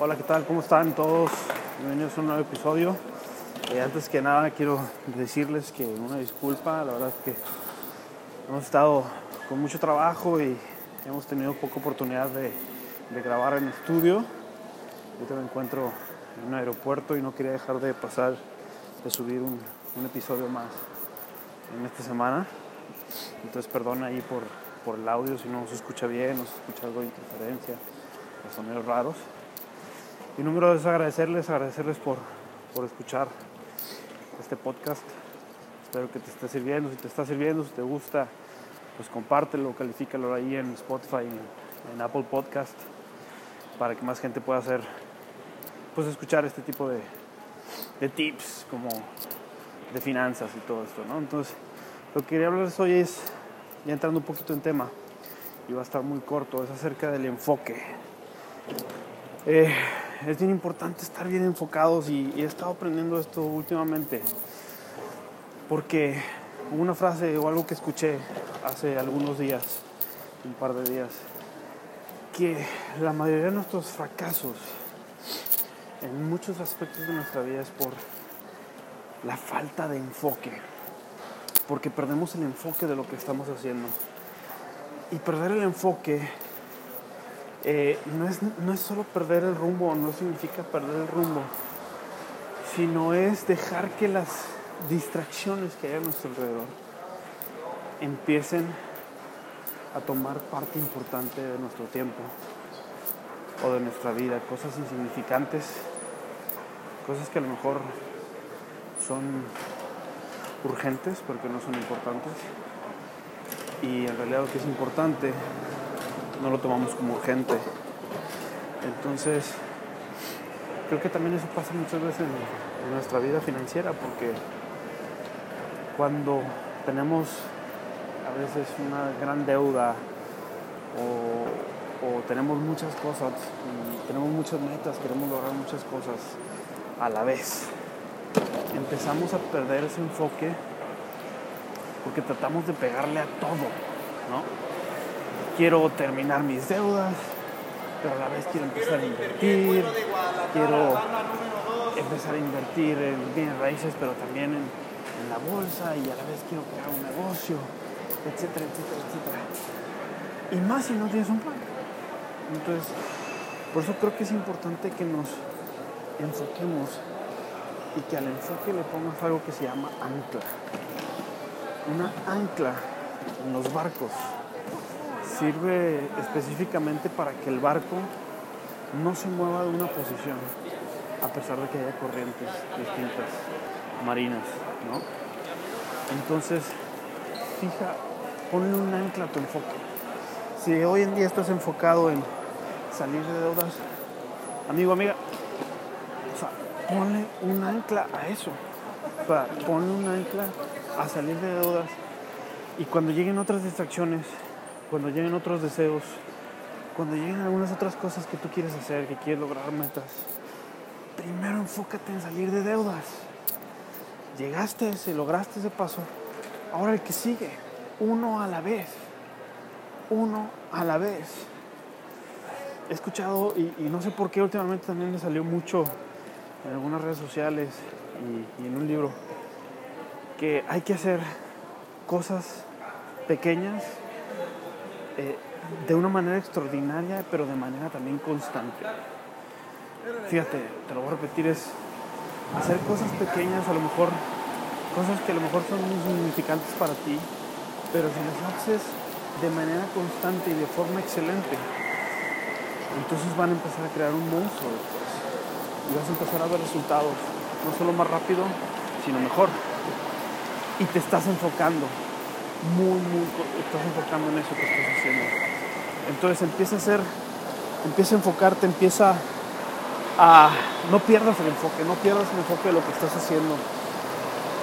Hola, ¿qué tal? ¿Cómo están todos? Bienvenidos a un nuevo episodio. Eh, antes que nada quiero decirles que una disculpa, la verdad es que hemos estado con mucho trabajo y hemos tenido poca oportunidad de, grabar en estudio. Yo me encuentro en un aeropuerto y no quería dejar de pasar, de subir un, un episodio más en esta semana. Entonces perdón ahí por, por el audio si no se escucha bien, no se escucha algo de interferencia, los sonidos raros. Y número dos, agradecerles, agradecerles por, por escuchar este podcast. Espero que te esté sirviendo. Si te está sirviendo, si te gusta, pues compártelo, califícalo ahí en Spotify, en, en Apple Podcast, para que más gente pueda hacer, pues escuchar este tipo de, de tips como de finanzas y todo esto, ¿no? Entonces, lo que quería hablarles hoy es, ya entrando un poquito en tema, y va a estar muy corto, es acerca del enfoque. Eh, es bien importante estar bien enfocados y, he estado aprendiendo esto últimamente porque una frase o algo que escuché hace algunos días, un par de días, que la mayoría de nuestros fracasos en muchos aspectos de nuestra vida es por la falta de enfoque, porque perdemos el enfoque de lo que estamos haciendo. Y perder el enfoque eh, no, es, no es solo perder el rumbo, no significa perder el rumbo, sino es dejar que las distracciones que hay a nuestro alrededor empiecen a tomar parte importante de nuestro tiempo o de nuestra vida, cosas insignificantes, cosas que a lo mejor son urgentes porque no son importantes. Y en realidad lo que es importante no lo tomamos como urgente. Entonces, creo que también eso pasa muchas veces en, nuestra vida financiera, porque cuando tenemos a veces una gran deuda o, o tenemos muchas cosas, tenemos muchas metas, queremos lograr muchas cosas a la vez, empezamos a perder ese enfoque porque tratamos de pegarle a todo, ¿no? Quiero terminar mis deudas, pero a la vez quiero empezar a invertir, quiero empezar a invertir en bienes raíces, pero también en, la bolsa y a la vez quiero crear un negocio, etcétera, etcétera, etcétera. Y más si no tienes un plan. Entonces, por eso creo que es importante que nos enfoquemos y que al enfoque le pongas algo que se llama ancla. Una ancla en los barcos sirve específicamente para que el barco no se mueva de una posición, a pesar de que haya corrientes distintas, marinas, ¿no? Entonces, fija, ponle un ancla a tu enfoque. Si hoy en día estás enfocado en salir de deudas, amigo, amiga, o sea, ponle un ancla a eso. O sea, ponle un ancla a salir de deudas y cuando lleguen otras distracciones, cuando lleguen otros deseos, cuando lleguen algunas otras cosas que tú quieres hacer, que quieres lograr metas, primero enfócate en salir de deudas. Llegaste ese, lograste ese paso. Ahora el que sigue, uno a la vez. Uno a la vez. He escuchado, y, no sé por qué últimamente también me salió mucho en algunas redes sociales y en un libro, que hay que hacer cosas pequeñas eh, de una manera extraordinaria, pero de manera también constante. Fíjate, te lo voy a repetir, es hacer cosas pequeñas, a lo mejor, cosas que a lo mejor son insignificantes para ti, pero si las haces de manera constante y de forma excelente, entonces van a empezar a crear un monstruo después. Y vas a empezar a ver resultados, no solo más rápido, sino mejor. Y te estás enfocando muy, muy, estás enfocando en eso que estás haciendo. Entonces empieza a hacer, empieza a enfocarte, empieza a, no pierdas el enfoque, no pierdas el enfoque de lo que estás haciendo.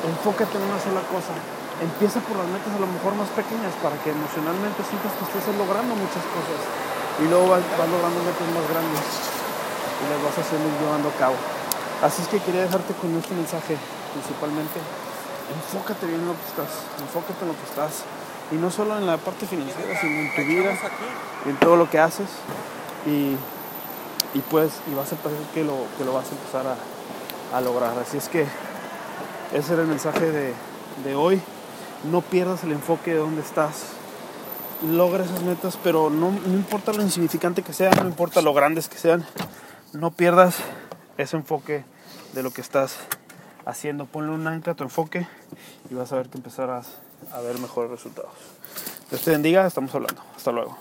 Enfócate en una sola cosa. Empieza por las metas a lo mejor más pequeñas para que emocionalmente sientas que estás logrando muchas cosas y luego vas, vas logrando metas más grandes y las vas haciendo y llevando a cabo. Así es que quería dejarte con este mensaje principalmente enfócate bien en lo que estás, enfócate en lo que estás. Y no solo en la parte financiera, sino en tu vida, en todo lo que haces. Y y pues y vas a pensar que lo, que lo vas a empezar a, a lograr. Así es que ese era el mensaje de, de hoy. No pierdas el enfoque de dónde estás. Logra esas metas, pero no, no importa lo insignificante que sean, no importa lo grandes que sean, no pierdas ese enfoque de lo que estás haciendo. Ponle un ancla tu enfoque y vas a ver que empezarás a ver mejores resultados. Dios te bendiga, estamos hablando. Hasta luego.